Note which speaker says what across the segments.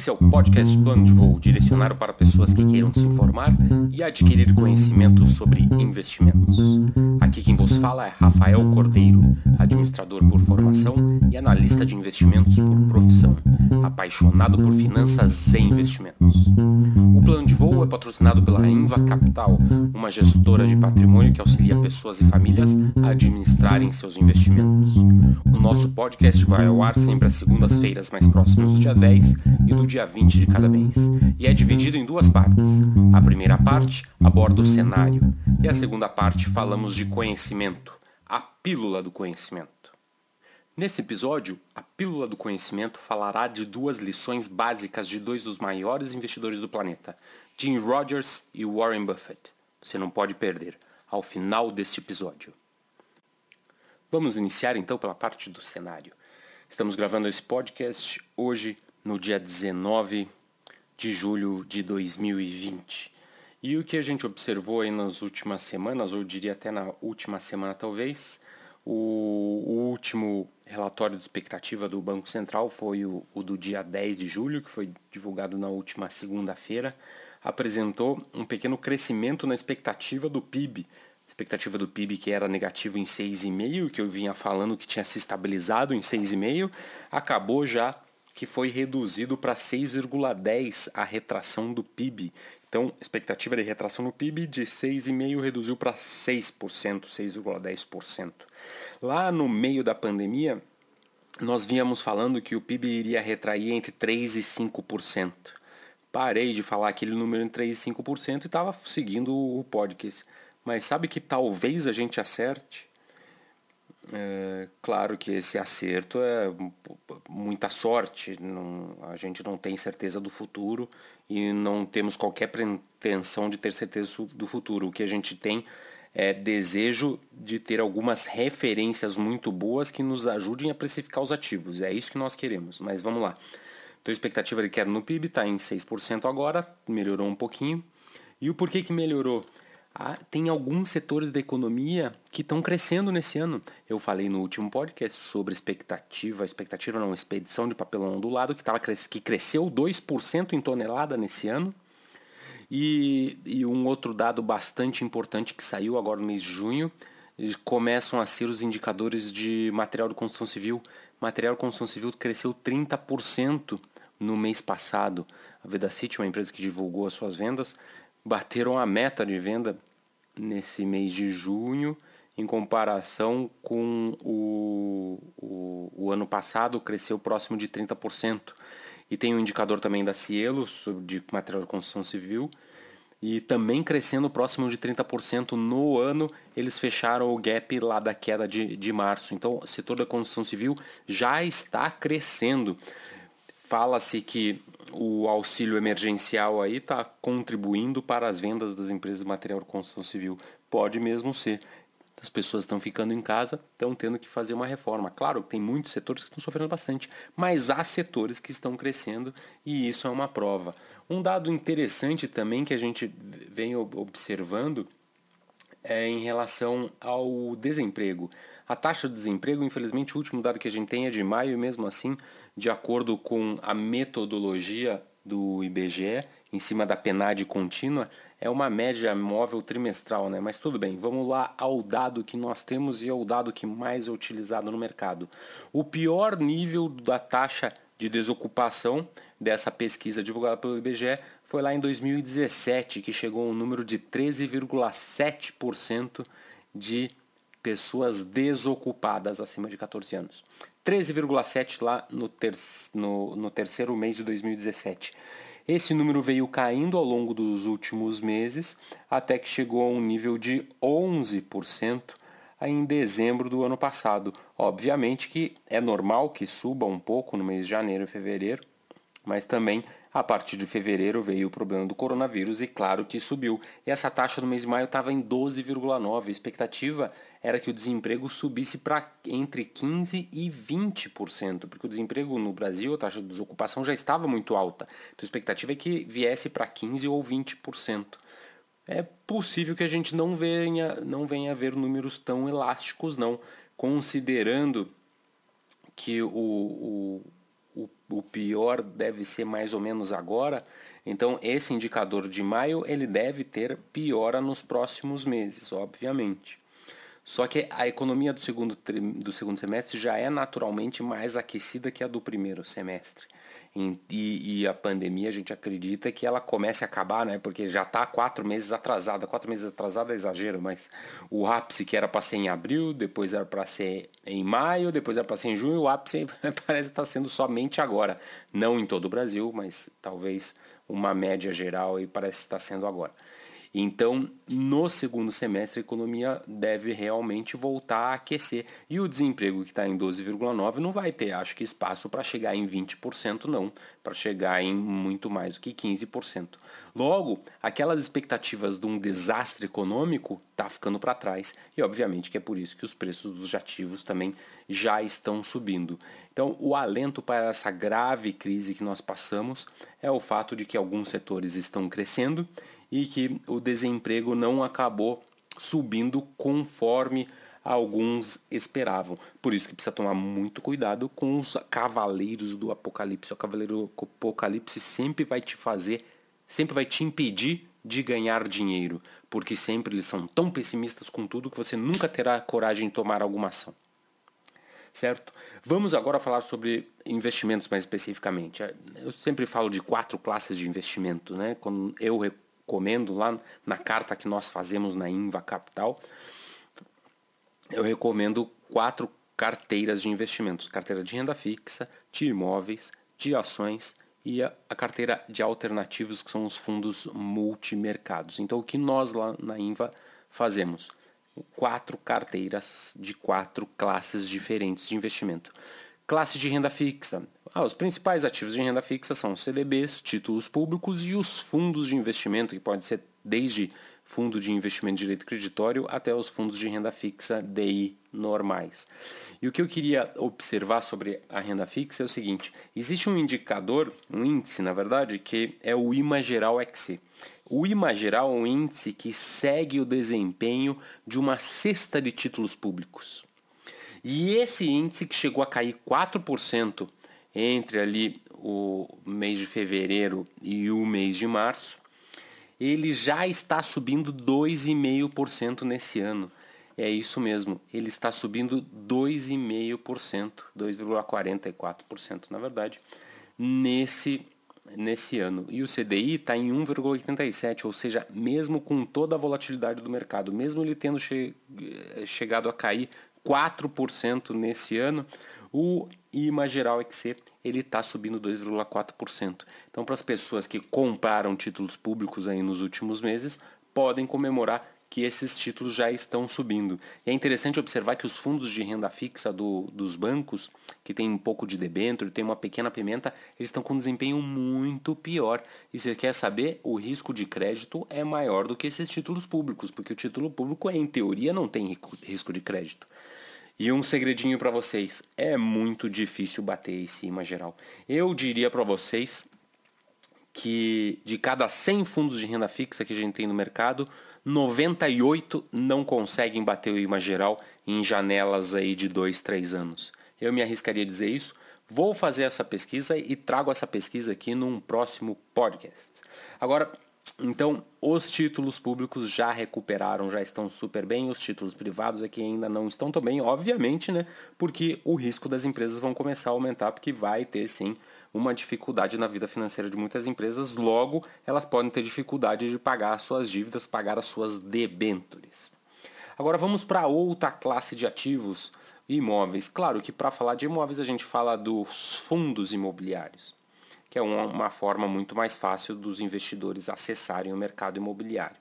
Speaker 1: Esse é o podcast Plano de Voo, direcionado para pessoas que queiram se informar e adquirir conhecimento sobre investimentos. Aqui quem vos fala é Rafael Cordeiro, administrador por formação e analista de investimentos por profissão, apaixonado por finanças e investimentos. O Plano de Voo é patrocinado pela Inva Capital, uma gestora de patrimônio que auxilia pessoas e famílias a administrarem seus investimentos. O nosso podcast vai ao ar sempre às segundas-feiras mais próximas do dia 10 e do dia 20 de cada mês, e é dividido em duas partes. A primeira parte aborda o cenário, e a segunda parte falamos de conhecimento, a pílula do conhecimento. Nesse episódio, a pílula do conhecimento falará de duas lições básicas de dois dos maiores investidores do planeta, Jim Rogers e Warren Buffett. Você não pode perder ao final deste episódio. Vamos iniciar então pela parte do cenário. Estamos gravando esse podcast hoje, no dia 19 de julho de 2020. E o que a gente observou aí nas últimas semanas, ou diria até na última semana talvez, o, o último relatório de expectativa do Banco Central foi o, o do dia 10 de julho, que foi divulgado na última segunda-feira, apresentou um pequeno crescimento na expectativa do PIB, expectativa do PIB que era negativo em 6,5, que eu vinha falando que tinha se estabilizado em 6,5, acabou já que foi reduzido para 6,10 a retração do PIB. Então, expectativa de retração no PIB de 6,5 reduziu para 6%, 6,10%. Lá no meio da pandemia, nós vínhamos falando que o PIB iria retrair entre 3 e 5%. Parei de falar aquele número entre 3 e 5% e estava seguindo o podcast. Mas sabe que talvez a gente acerte? É, claro que esse acerto é muita sorte, não, a gente não tem certeza do futuro e não temos qualquer pretensão de ter certeza do futuro. O que a gente tem é desejo de ter algumas referências muito boas que nos ajudem a precificar os ativos. É isso que nós queremos, mas vamos lá. Então a expectativa de queda no PIB está em 6% agora, melhorou um pouquinho. E o porquê que melhorou? Ah, tem alguns setores da economia que estão crescendo nesse ano. Eu falei no último podcast sobre expectativa, expectativa não, expedição de papelão ondulado, que, tava, que cresceu 2% em tonelada nesse ano. E, e um outro dado bastante importante que saiu agora no mês de junho, começam a ser os indicadores de material de construção civil. Material de construção civil cresceu 30% no mês passado. A Vedacity, uma empresa que divulgou as suas vendas, bateram a meta de venda nesse mês de junho em comparação com o, o, o, ano passado, cresceu próximo de 30%. E tem um indicador também da Cielo, de material de construção civil, e também crescendo próximo de 30% no ano, eles fecharam o gap lá da queda de, de março. Então, o setor da construção civil já está crescendo. Fala-se que o auxílio emergencial aí está contribuindo para as vendas das empresas de material de construção civil. Pode mesmo ser. As pessoas estão ficando em casa, estão tendo que fazer uma reforma. Claro, tem muitos setores que estão sofrendo bastante, mas há setores que estão crescendo e isso é uma prova. Um dado interessante também que a gente vem observando é em relação ao desemprego. A taxa de desemprego, infelizmente, o último dado que a gente tem é de maio, e mesmo assim, de acordo com a metodologia do IBGE, em cima da PNAD contínua, é uma média móvel trimestral, né? Mas tudo bem, vamos lá ao dado que nós temos e é o dado que mais é utilizado no mercado. O pior nível da taxa de desocupação dessa pesquisa divulgada pelo IBGE foi lá em 2017, que chegou a um número de 13,7% de pessoas desocupadas acima de 14 anos. 13,7 lá no, ter no, no terceiro mês de 2017. Esse número veio caindo ao longo dos últimos meses, até que chegou a um nível de 11% em dezembro do ano passado. Obviamente que é normal que suba um pouco no mês de janeiro e fevereiro, mas também a partir de fevereiro veio o problema do coronavírus e claro que subiu. E essa taxa no mês de maio estava em 12,9. A expectativa era que o desemprego subisse para entre 15% e 20%, porque o desemprego no Brasil, a taxa de desocupação já estava muito alta. Então a expectativa é que viesse para 15% ou 20%. É possível que a gente não venha, não venha ver números tão elásticos, não, considerando que o, o o, o pior deve ser mais ou menos agora. Então, esse indicador de maio ele deve ter piora nos próximos meses, obviamente. Só que a economia do segundo, do segundo semestre já é naturalmente mais aquecida que a do primeiro semestre. E, e, a pandemia a gente acredita que ela comece a acabar, né? Porque já está quatro meses atrasada. Quatro meses atrasada é exagero, mas o ápice que era para ser em abril, depois era para ser em maio, depois era para ser em junho, o ápice parece estar tá sendo somente agora. Não em todo o Brasil, mas talvez uma média geral e parece estar sendo agora. Então, no segundo semestre, a economia deve realmente voltar a aquecer. E o desemprego que está em 12,9% não vai ter, acho que, espaço para chegar em 20%, não, para chegar em muito mais do que 15%. Logo, aquelas expectativas de um desastre econômico está ficando para trás. E, obviamente, que é por isso que os preços dos ativos também já estão subindo. Então, o alento para essa grave crise que nós passamos é o fato de que alguns setores estão crescendo e que o desemprego não acabou subindo conforme alguns esperavam. Por isso que precisa tomar muito cuidado com os cavaleiros do apocalipse. O cavaleiro do apocalipse sempre vai te fazer, sempre vai te impedir de ganhar dinheiro, porque sempre eles são tão pessimistas com tudo que você nunca terá coragem de tomar alguma ação. Certo? Vamos agora falar sobre investimentos mais especificamente. Eu sempre falo de quatro classes de investimento, né? Quando eu recomendo lá na carta que nós fazemos na Inva Capital, eu recomendo quatro carteiras de investimentos: carteira de renda fixa, de imóveis, de ações e a, a carteira de alternativos, que são os fundos multimercados. Então, o que nós lá na Inva fazemos? Quatro carteiras de quatro classes diferentes de investimento. Classe de renda fixa. Ah, os principais ativos de renda fixa são CDBs, títulos públicos e os fundos de investimento, que pode ser desde fundo de investimento de direito creditório até os fundos de renda fixa DI normais. E o que eu queria observar sobre a renda fixa é o seguinte: existe um indicador, um índice, na verdade, que é o IMA Geral XC. O IMA Geral é um índice que segue o desempenho de uma cesta de títulos públicos. E esse índice que chegou a cair 4% entre ali o mês de fevereiro e o mês de março, ele já está subindo 2,5% nesse ano. É isso mesmo, ele está subindo 2,5%, 2,44% na verdade, nesse, nesse ano. E o CDI está em 1,87%, ou seja, mesmo com toda a volatilidade do mercado, mesmo ele tendo che chegado a cair 4% nesse ano, o IMA geral XC ele está subindo 2,4%. Então, para as pessoas que compraram títulos públicos aí nos últimos meses, podem comemorar que esses títulos já estão subindo. E é interessante observar que os fundos de renda fixa do, dos bancos, que tem um pouco de debênture, tem uma pequena pimenta, eles estão com um desempenho muito pior. E você quer saber, o risco de crédito é maior do que esses títulos públicos, porque o título público, em teoria, não tem risco de crédito. E um segredinho para vocês, é muito difícil bater esse IMA geral. Eu diria para vocês que de cada 100 fundos de renda fixa que a gente tem no mercado, 98 não conseguem bater o IMA geral em janelas aí de 2, 3 anos. Eu me arriscaria a dizer isso. Vou fazer essa pesquisa e trago essa pesquisa aqui num próximo podcast. Agora, então, os títulos públicos já recuperaram, já estão super bem, os títulos privados aqui ainda não estão tão bem, obviamente, né? Porque o risco das empresas vão começar a aumentar, porque vai ter sim uma dificuldade na vida financeira de muitas empresas, logo elas podem ter dificuldade de pagar as suas dívidas, pagar as suas debêntures. Agora vamos para outra classe de ativos, imóveis. Claro que para falar de imóveis a gente fala dos fundos imobiliários, que é uma, forma muito mais fácil dos investidores acessarem o mercado imobiliário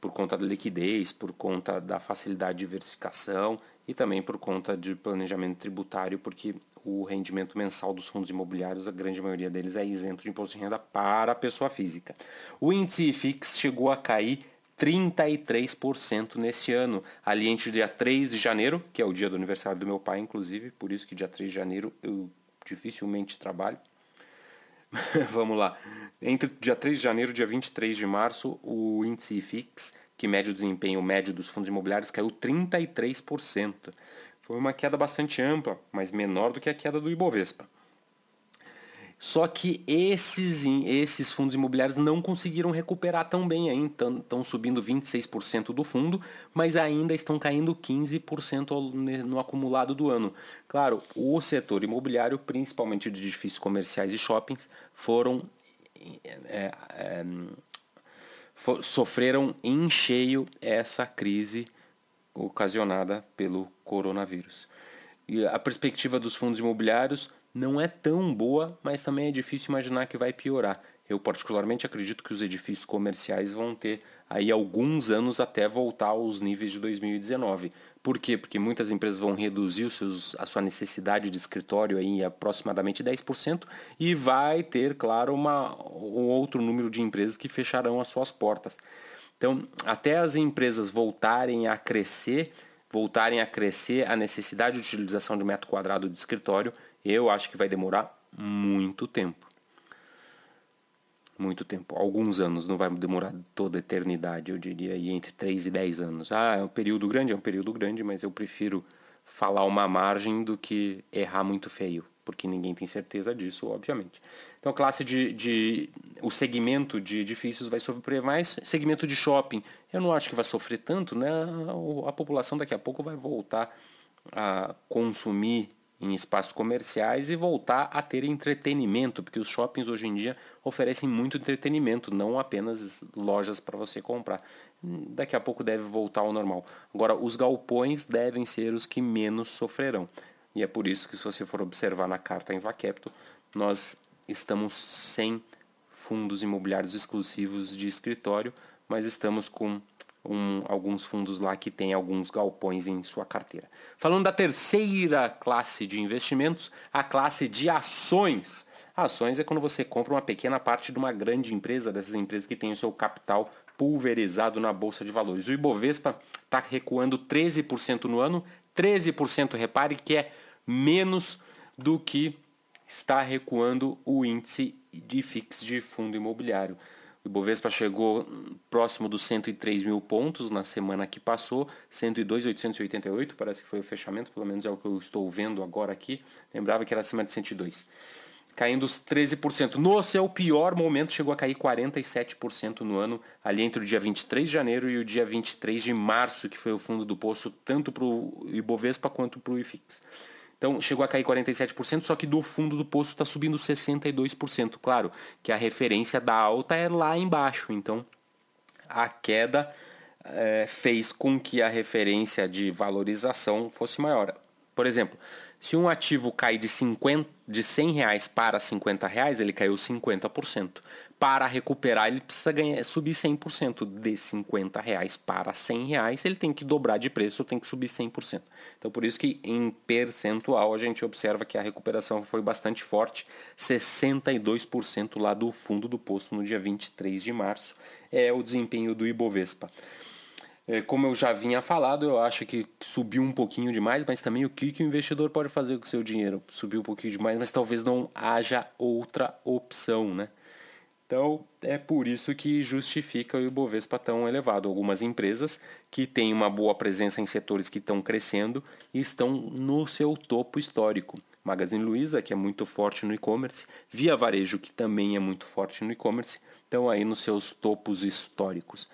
Speaker 1: por conta da liquidez, por conta da facilidade de diversificação e também por conta de planejamento tributário, porque o rendimento mensal dos fundos imobiliários, a grande maioria deles é isento de imposto de renda para a pessoa física. O índice IFIX chegou a cair 33% nesse ano, ali entre o dia 3 de janeiro, que é o dia do aniversário do meu pai, inclusive, por isso que dia 3 de janeiro eu dificilmente trabalho. Vamos lá. Entre dia 3 de janeiro e dia 23 de março, o índice IFIX, que mede o desempenho médio dos fundos imobiliários, caiu 33%. Foi uma queda bastante ampla, mas menor do que a queda do Ibovespa. Só que esses, esses fundos imobiliários não conseguiram recuperar tão bem ainda. Estão subindo 26% do fundo, mas ainda estão caindo 15% no acumulado do ano. Claro, o setor imobiliário, principalmente de edifícios comerciais e shoppings, foram. É, é, for, sofreram em cheio essa crise ocasionada pelo coronavírus. E a perspectiva dos fundos imobiliários não é tão boa, mas também é difícil imaginar que vai piorar. Eu particularmente acredito que os edifícios comerciais vão ter aí alguns anos até voltar aos níveis de 2019. Por quê? Porque muitas empresas vão reduzir seus, a sua necessidade de escritório em aproximadamente 10% e vai ter, claro, uma, um outro número de empresas que fecharão as suas portas. Então, até as empresas voltarem a crescer, voltarem a crescer a necessidade de utilização de metro quadrado de escritório, eu acho que vai demorar muito tempo. Muito tempo. Alguns anos, não vai demorar toda a eternidade, eu diria, aí entre 3 e 10 anos. Ah, é um período grande, é um período grande, mas eu prefiro falar uma margem do que errar muito feio, porque ninguém tem certeza disso, obviamente. Então, classe de, de o segmento de edifícios vai sofrer mais, segmento de shopping, eu não acho que vai sofrer tanto, né? A população daqui a pouco vai voltar a consumir em espaços comerciais e voltar a ter entretenimento, porque os shoppings hoje em dia oferecem muito entretenimento, não apenas lojas para você comprar. Daqui a pouco deve voltar ao normal. Agora, os galpões devem ser os que menos sofrerão. E é por isso que, se você for observar na carta em Vaquepto, nós estamos sem fundos imobiliários exclusivos de escritório, mas estamos com um, alguns fundos lá que têm alguns galpões em sua carteira. Falando da terceira classe de investimentos, a classe de ações. Ações é quando você compra uma pequena parte de uma grande empresa, dessas empresas que têm o seu capital pulverizado na bolsa de valores. O Ibovespa está recuando 13% no ano, 13% repare que é menos do que está recuando o índice de FIX de fundo imobiliário. O Ibovespa chegou próximo dos 103 mil pontos na semana que passou, 102,888, parece que foi o fechamento, pelo menos é o que eu estou vendo agora aqui. Lembrava que era acima de 102. Caindo os 13%. No seu pior momento, chegou a cair 47% no ano, ali entre o dia 23 de janeiro e o dia 23 de março, que foi o fundo do poço, tanto para o Ibovespa quanto para o IFIX. Então chegou a cair 47%, só que do fundo do poço está subindo 62%. Claro que a referência da alta é lá embaixo, então a queda é, fez com que a referência de valorização fosse maior. Por exemplo, se um ativo cai de, 50, de 100 reais para 50 reais, ele caiu 50%. Para recuperar, ele precisa ganhar, subir 100%. De 50 reais para 100 reais, ele tem que dobrar de preço, tem que subir 100%. Então, por isso que em percentual a gente observa que a recuperação foi bastante forte, 62% lá do fundo do posto no dia 23 de março. É o desempenho do Ibovespa. É, como eu já vinha falado, eu acho que subiu um pouquinho demais, mas também o que, que o investidor pode fazer com o seu dinheiro? Subiu um pouquinho demais, mas talvez não haja outra opção, né? Então, é por isso que justifica o Ibovespa tão elevado. Algumas empresas que têm uma boa presença em setores que estão crescendo e estão no seu topo histórico. Magazine Luiza, que é muito forte no e-commerce, Via Varejo, que também é muito forte no e-commerce, estão aí nos seus topos históricos.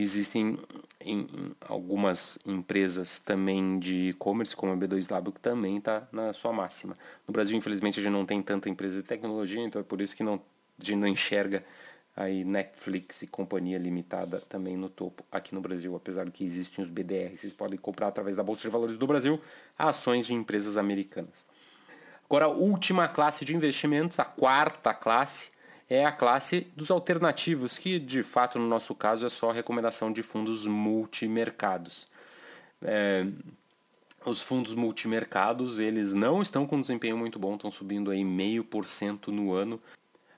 Speaker 1: Existem em, algumas empresas também de e-commerce, como a B2 Lab, que também está na sua máxima. No Brasil, infelizmente, a gente não tem tanta empresa de tecnologia, então é por isso que não, a gente não enxerga aí Netflix e companhia limitada também no topo aqui no Brasil, apesar que existem os BDRs, vocês podem comprar através da Bolsa de Valores do Brasil ações de empresas americanas. Agora, a última classe de investimentos, a quarta classe, é a classe dos alternativos, que de fato no nosso caso é só recomendação de fundos multimercados. É, os fundos multimercados eles não estão com desempenho muito bom, estão subindo aí meio por cento no ano.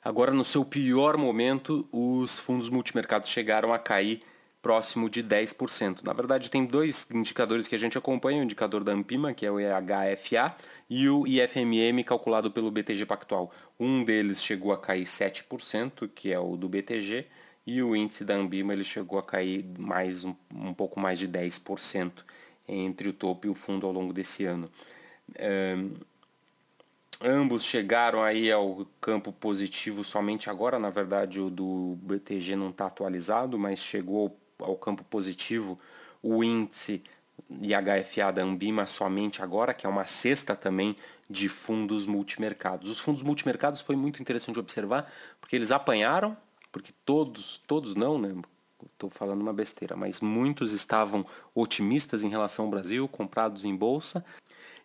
Speaker 1: Agora no seu pior momento, os fundos multimercados chegaram a cair próximo de 10%. Na verdade, tem dois indicadores que a gente acompanha, o indicador da Ampima, que é o EHFA, e o IFMM calculado pelo BTG Pactual. Um deles chegou a cair 7%, que é o do BTG, e o índice da Ambima ele chegou a cair mais um, um pouco mais de 10% entre o topo e o fundo ao longo desse ano. ambos chegaram aí ao campo positivo somente agora. Na verdade, o do BTG não está atualizado, mas chegou ao campo positivo o índice IHFA da Ambima somente agora, que é uma cesta também de fundos multimercados. Os fundos multimercados foi muito interessante observar, porque eles apanharam, porque todos, todos não, né? Estou falando uma besteira, mas muitos estavam otimistas em relação ao Brasil, comprados em bolsa,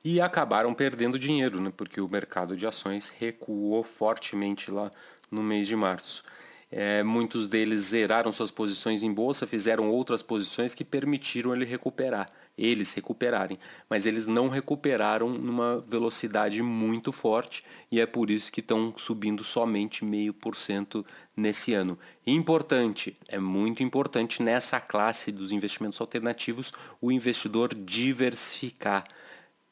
Speaker 1: e acabaram perdendo dinheiro, né? Porque o mercado de ações recuou fortemente lá no mês de março. É, muitos deles zeraram suas posições em bolsa, fizeram outras posições que permitiram ele recuperar, eles recuperarem, mas eles não recuperaram numa velocidade muito forte e é por isso que estão subindo somente meio por cento nesse ano. Importante, é muito importante nessa classe dos investimentos alternativos o investidor diversificar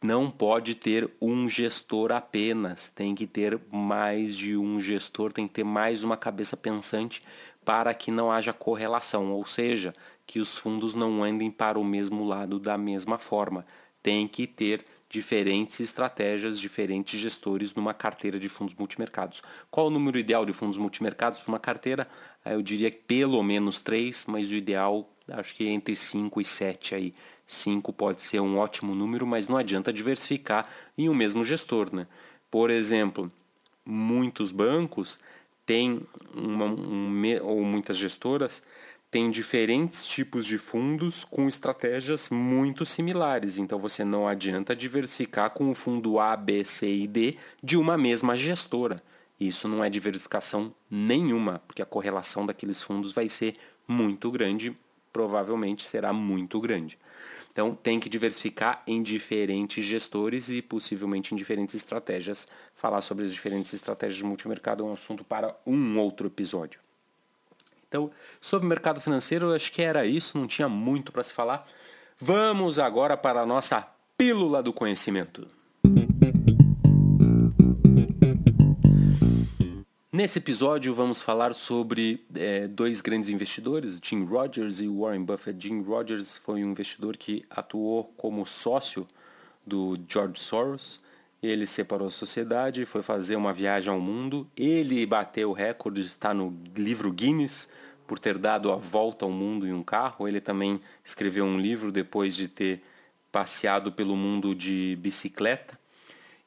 Speaker 1: não pode ter um gestor apenas, tem que ter mais de um gestor, tem que ter mais uma cabeça pensante para que não haja correlação, ou seja, que os fundos não andem para o mesmo lado da mesma forma. Tem que ter diferentes estratégias, diferentes gestores numa carteira de fundos multimercados. Qual o número ideal de fundos multimercados para uma carteira? Eu diria que pelo menos três, mas o ideal acho que é entre 5 e 7 aí. 5 pode ser um ótimo número, mas não adianta diversificar em um mesmo gestor. Né? Por exemplo, muitos bancos têm, uma, um, ou muitas gestoras, têm diferentes tipos de fundos com estratégias muito similares. Então você não adianta diversificar com o fundo A, B, C e D de uma mesma gestora. Isso não é diversificação nenhuma, porque a correlação daqueles fundos vai ser muito grande, provavelmente será muito grande. Então tem que diversificar em diferentes gestores e possivelmente em diferentes estratégias. Falar sobre as diferentes estratégias de multimercado é um assunto para um outro episódio. Então, sobre o mercado financeiro, eu acho que era isso, não tinha muito para se falar. Vamos agora para a nossa pílula do conhecimento. Nesse episódio vamos falar sobre é, dois grandes investidores, Jim Rogers e Warren Buffett. Jim Rogers foi um investidor que atuou como sócio do George Soros. Ele separou a sociedade, foi fazer uma viagem ao mundo. Ele bateu o recorde, está no livro Guinness por ter dado a volta ao mundo em um carro. Ele também escreveu um livro depois de ter passeado pelo mundo de bicicleta.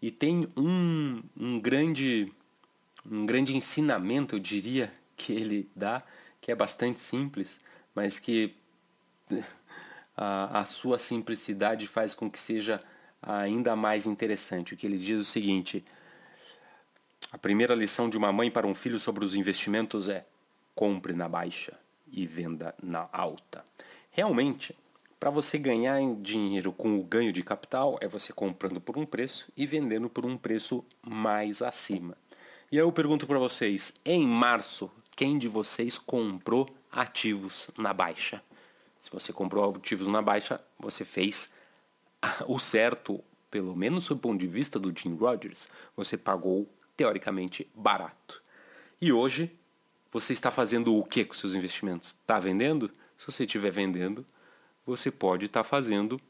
Speaker 1: E tem um, um grande um grande ensinamento, eu diria, que ele dá, que é bastante simples, mas que a, a sua simplicidade faz com que seja ainda mais interessante. O que ele diz é o seguinte: a primeira lição de uma mãe para um filho sobre os investimentos é: compre na baixa e venda na alta. Realmente, para você ganhar dinheiro com o ganho de capital, é você comprando por um preço e vendendo por um preço mais acima. E eu pergunto para vocês, em março, quem de vocês comprou ativos na baixa? Se você comprou ativos na baixa, você fez o certo, pelo menos do ponto de vista do Jim Rogers, você pagou teoricamente barato. E hoje, você está fazendo o que com seus investimentos? Está vendendo? Se você estiver vendendo, você pode estar tá fazendo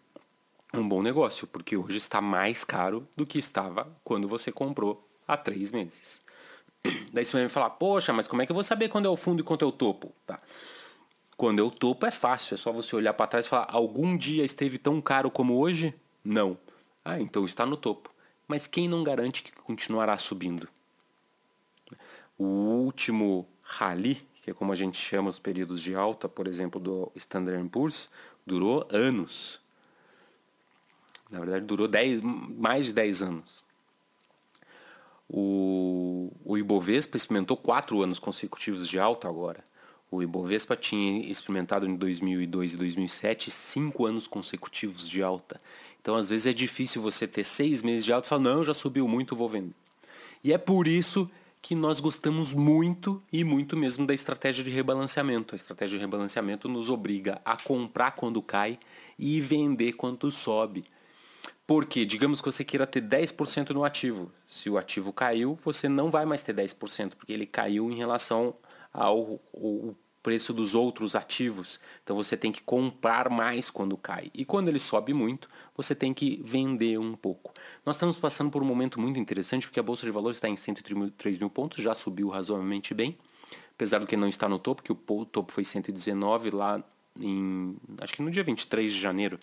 Speaker 1: um bom negócio, porque hoje está mais caro do que estava quando você comprou há três meses. Daí você vai me falar, poxa, mas como é que eu vou saber quando é o fundo e quando é o topo? Tá. Quando é o topo é fácil, é só você olhar para trás e falar, algum dia esteve tão caro como hoje? Não. Ah, então está no topo. Mas quem não garante que continuará subindo? O último rally, que é como a gente chama os períodos de alta, por exemplo, do Standard Poor's, durou anos. Na verdade, durou dez, mais de 10 anos. O, o Ibovespa experimentou quatro anos consecutivos de alta agora. O Ibovespa tinha experimentado em 2002 e 2007 cinco anos consecutivos de alta. Então, às vezes, é difícil você ter seis meses de alta e falar, não, já subiu muito, vou vender. E é por isso que nós gostamos muito e muito mesmo da estratégia de rebalanceamento. A estratégia de rebalanceamento nos obriga a comprar quando cai e vender quando sobe. Porque, digamos que você queira ter 10% no ativo. Se o ativo caiu, você não vai mais ter 10%, porque ele caiu em relação ao, ao preço dos outros ativos. Então você tem que comprar mais quando cai. E quando ele sobe muito, você tem que vender um pouco. Nós estamos passando por um momento muito interessante porque a Bolsa de Valores está em 103 mil pontos, já subiu razoavelmente bem, apesar do que não está no topo, que o topo foi 119 lá em. acho que no dia 23 de janeiro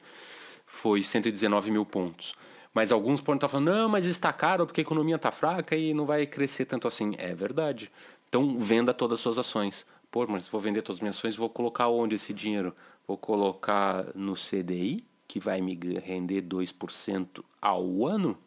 Speaker 1: foi 119 mil pontos. Mas alguns podem estar falando, não, mas está caro porque a economia está fraca e não vai crescer tanto assim. É verdade. Então venda todas as suas ações. Pô, mas vou vender todas as minhas ações, vou colocar onde esse dinheiro? Vou colocar no CDI, que vai me render 2% ao ano?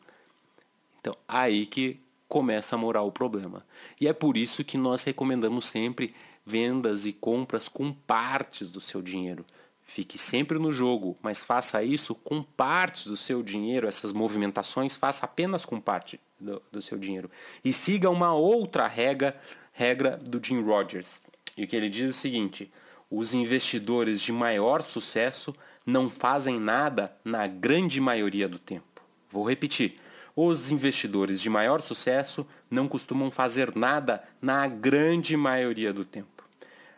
Speaker 1: Então, aí que começa a morar o problema. E é por isso que nós recomendamos sempre vendas e compras com partes do seu dinheiro. Fique sempre no jogo, mas faça isso com partes do seu dinheiro, essas movimentações, faça apenas com parte do, do seu dinheiro. E siga uma outra regra, regra do Jim Rogers. E que ele diz é o seguinte: os investidores de maior sucesso não fazem nada na grande maioria do tempo. Vou repetir. Os investidores de maior sucesso não costumam fazer nada na grande maioria do tempo.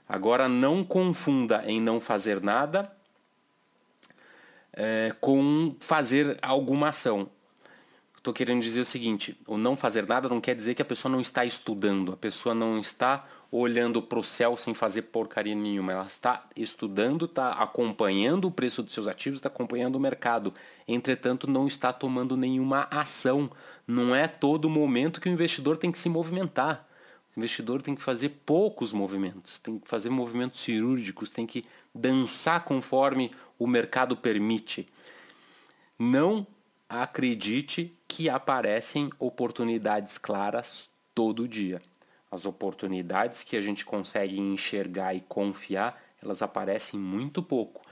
Speaker 1: Agora, não confunda em não fazer nada é, com fazer alguma ação. Estou querendo dizer o seguinte: o não fazer nada não quer dizer que a pessoa não está estudando, a pessoa não está olhando para o céu sem fazer porcaria nenhuma. Ela está estudando, está acompanhando o preço dos seus ativos, está acompanhando o mercado. Entretanto, não está tomando nenhuma ação. Não é todo momento que o investidor tem que se movimentar. Investidor tem que fazer poucos movimentos, tem que fazer movimentos cirúrgicos, tem que dançar conforme o mercado permite. Não acredite que aparecem oportunidades claras todo dia. As oportunidades que a gente consegue enxergar e confiar, elas aparecem muito pouco.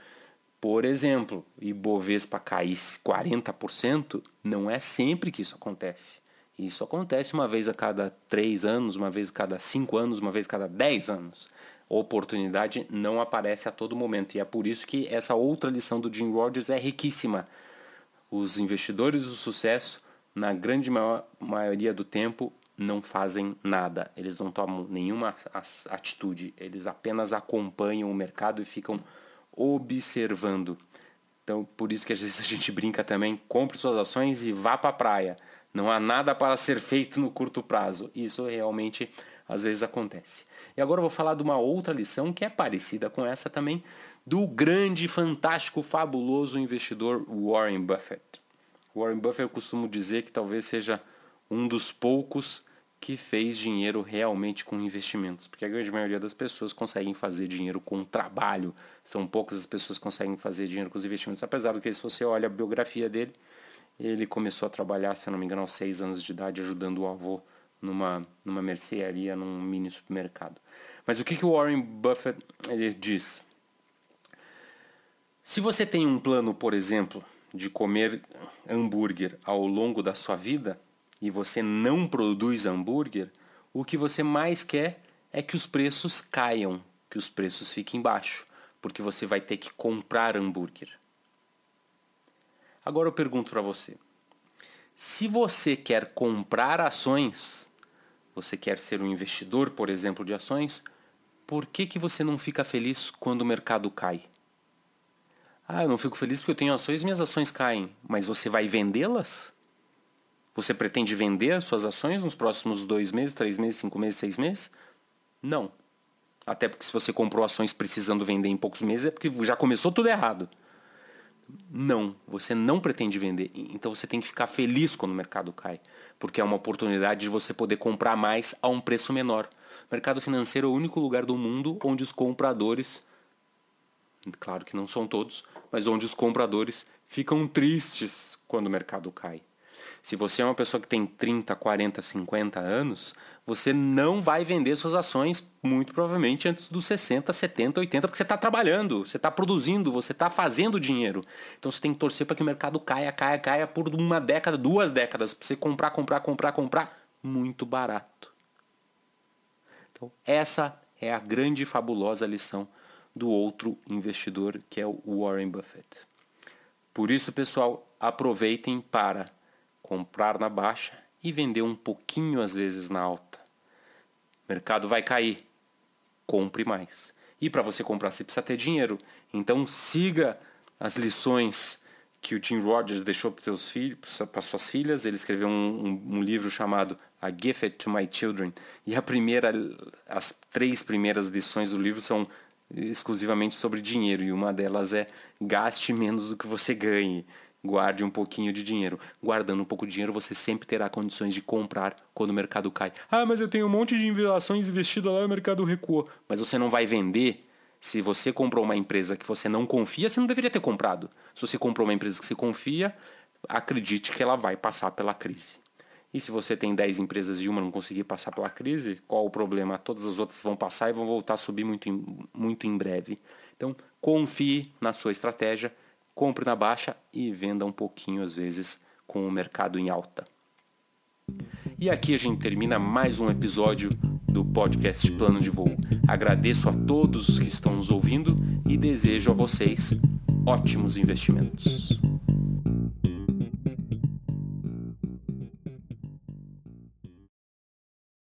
Speaker 1: Por exemplo, Ibovespa cair 40%, não é sempre que isso acontece. Isso acontece uma vez a cada três anos, uma vez a cada cinco anos, uma vez a cada dez anos. A oportunidade não aparece a todo momento. E é por isso que essa outra lição do Jim Rogers é riquíssima. Os investidores do sucesso, na grande maior, maioria do tempo, não fazem nada. Eles não tomam nenhuma atitude. Eles apenas acompanham o mercado e ficam observando. Então, por isso que às vezes a gente brinca também, compre suas ações e vá para a praia. Não há nada para ser feito no curto prazo. Isso realmente às vezes acontece. E agora eu vou falar de uma outra lição que é parecida com essa também, do grande, fantástico, fabuloso investidor Warren Buffett. Warren Buffett eu costumo dizer que talvez seja um dos poucos que fez dinheiro realmente com investimentos, porque a grande maioria das pessoas conseguem fazer dinheiro com trabalho, são poucas as pessoas que conseguem fazer dinheiro com os investimentos, apesar do que se você olha a biografia dele, ele começou a trabalhar, se não me engano, aos seis anos de idade, ajudando o avô numa, numa mercearia, num mini supermercado. Mas o que, que o Warren Buffett ele diz? Se você tem um plano, por exemplo, de comer hambúrguer ao longo da sua vida e você não produz hambúrguer, o que você mais quer é que os preços caiam, que os preços fiquem baixos, porque você vai ter que comprar hambúrguer. Agora eu pergunto para você: se você quer comprar ações, você quer ser um investidor, por exemplo, de ações, por que, que você não fica feliz quando o mercado cai? Ah, eu não fico feliz porque eu tenho ações e minhas ações caem. Mas você vai vendê-las? Você pretende vender as suas ações nos próximos dois meses, três meses, cinco meses, seis meses? Não. Até porque se você comprou ações precisando vender em poucos meses é porque já começou tudo errado. Não, você não pretende vender. Então você tem que ficar feliz quando o mercado cai, porque é uma oportunidade de você poder comprar mais a um preço menor. O mercado financeiro é o único lugar do mundo onde os compradores, claro que não são todos, mas onde os compradores ficam tristes quando o mercado cai. Se você é uma pessoa que tem 30, 40, 50 anos, você não vai vender suas ações muito provavelmente antes dos 60, 70, 80, porque você está trabalhando, você está produzindo, você está fazendo dinheiro. Então você tem que torcer para que o mercado caia, caia, caia por uma década, duas décadas, para você comprar, comprar, comprar, comprar muito barato. Então essa é a grande e fabulosa lição do outro investidor que é o Warren Buffett. Por isso, pessoal, aproveitem para comprar na baixa e vender um pouquinho às vezes na alta. Mercado vai cair, compre mais. E para você comprar, você precisa ter dinheiro. Então siga as lições que o Tim Rogers deixou para seus filhos, para suas filhas. Ele escreveu um, um, um, livro chamado A Gift to My Children. E a primeira, as três primeiras lições do livro são exclusivamente sobre dinheiro. E uma delas é gaste menos do que você ganhe. Guarde um pouquinho de dinheiro. Guardando um pouco de dinheiro, você sempre terá condições de comprar quando o mercado cai. Ah, mas eu tenho um monte de ações investidas lá e o mercado recuou. Mas você não vai vender se você comprou uma empresa que você não confia, você não deveria ter comprado. Se você comprou uma empresa que você confia, acredite que ela vai passar pela crise. E se você tem 10 empresas e uma não conseguir passar pela crise, qual o problema? Todas as outras vão passar e vão voltar a subir muito em, muito em breve. Então, confie na sua estratégia, compre na baixa e venda um pouquinho, às vezes, com o mercado em alta. E aqui a gente termina mais um episódio do podcast Plano de Voo. Agradeço a todos que estão nos ouvindo e desejo a vocês ótimos investimentos.